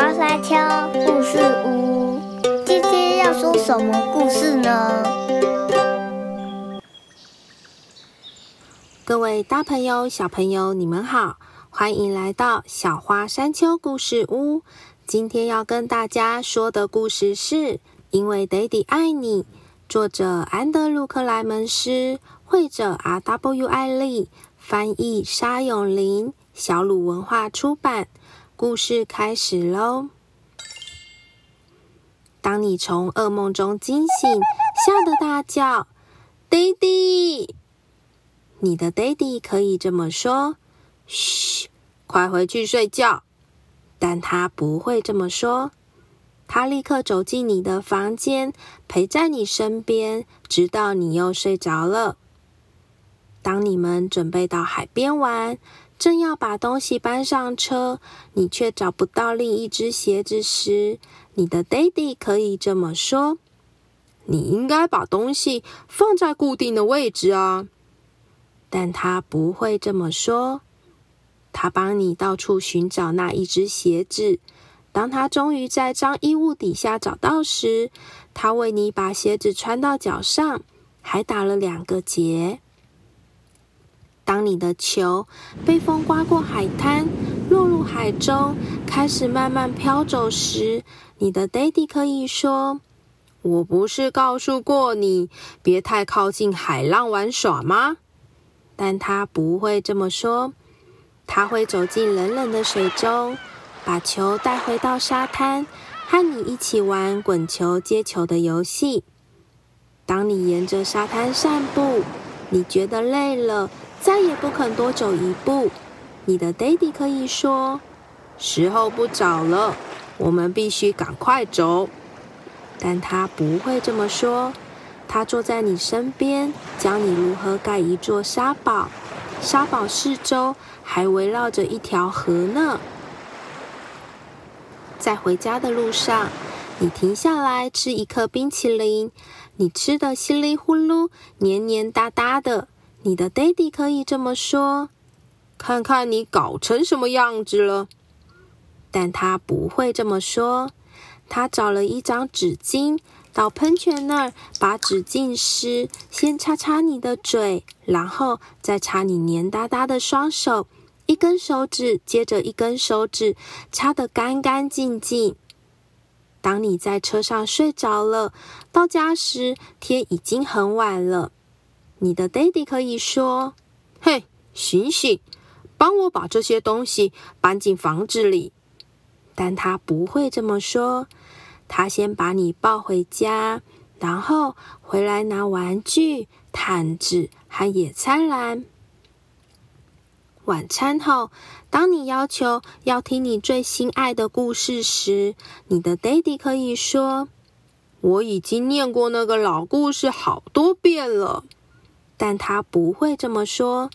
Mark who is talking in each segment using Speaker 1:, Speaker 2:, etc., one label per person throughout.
Speaker 1: 花山丘故事屋，今天要说什么故事呢？
Speaker 2: 各位大朋友、小朋友，你们好，欢迎来到小花山丘故事屋。今天要跟大家说的故事是《因为 Daddy 爱你》，作者安德鲁·克莱门斯，绘者 R. W. 艾丽，翻译沙永林，小鲁文化出版。故事开始喽！当你从噩梦中惊醒，吓得大叫：“Daddy！” 你的 Daddy 可以这么说：“嘘，快回去睡觉。”但他不会这么说。他立刻走进你的房间，陪在你身边，直到你又睡着了。当你们准备到海边玩。正要把东西搬上车，你却找不到另一只鞋子时，你的 Daddy 可以这么说：“你应该把东西放在固定的位置啊。”但他不会这么说。他帮你到处寻找那一只鞋子。当他终于在脏衣物底下找到时，他为你把鞋子穿到脚上，还打了两个结。当你的球被风刮过海滩，落入海中，开始慢慢飘走时，你的 Daddy 可以说：“我不是告诉过你，别太靠近海浪玩耍吗？”但他不会这么说，他会走进冷冷的水中，把球带回到沙滩，和你一起玩滚球接球的游戏。当你沿着沙滩散步，你觉得累了。再也不肯多走一步，你的 Daddy 可以说：“时候不早了，我们必须赶快走。”但他不会这么说。他坐在你身边，教你如何盖一座沙堡。沙堡四周还围绕着一条河呢。在回家的路上，你停下来吃一颗冰淇淋，你吃的稀里呼噜、黏黏哒哒的。你的 Daddy 可以这么说：“看看你搞成什么样子了。”但他不会这么说。他找了一张纸巾，到喷泉那儿把纸浸湿，先擦擦你的嘴，然后再擦你黏哒哒的双手，一根手指接着一根手指，擦得干干净净。当你在车上睡着了，到家时天已经很晚了。你的 Daddy 可以说：“嘿，醒醒，帮我把这些东西搬进房子里。”但他不会这么说。他先把你抱回家，然后回来拿玩具、毯子和野餐篮。晚餐后，当你要求要听你最心爱的故事时，你的 Daddy 可以说：“我已经念过那个老故事好多遍了。”但他不会这么说。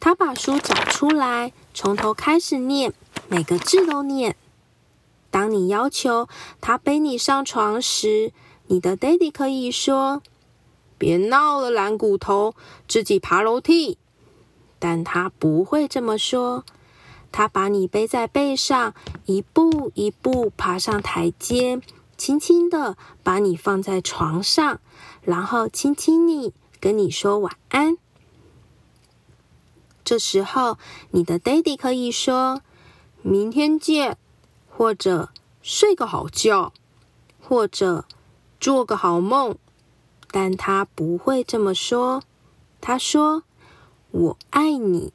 Speaker 2: 他把书找出来，从头开始念，每个字都念。当你要求他背你上床时，你的 Daddy 可以说：“别闹了，蓝骨头，自己爬楼梯。”但他不会这么说。他把你背在背上，一步一步爬上台阶，轻轻的把你放在床上，然后亲亲你。跟你说晚安。这时候，你的 Daddy 可以说“明天见”，或者“睡个好觉”，或者“做个好梦”，但他不会这么说。他说：“我爱你。”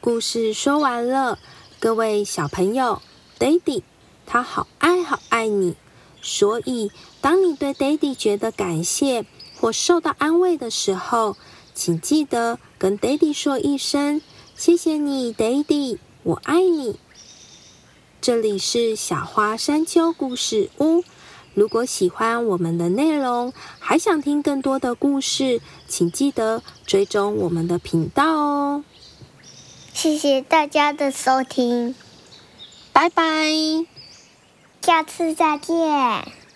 Speaker 2: 故事说完了，各位小朋友，Daddy 他好爱好爱你。所以，当你对 Daddy 觉得感谢或受到安慰的时候，请记得跟 Daddy 说一声：“谢谢你，Daddy，我爱你。”这里是小花山丘故事屋。如果喜欢我们的内容，还想听更多的故事，请记得追踪我们的频道哦。
Speaker 1: 谢谢大家的收听，
Speaker 2: 拜拜。
Speaker 1: 下次再见。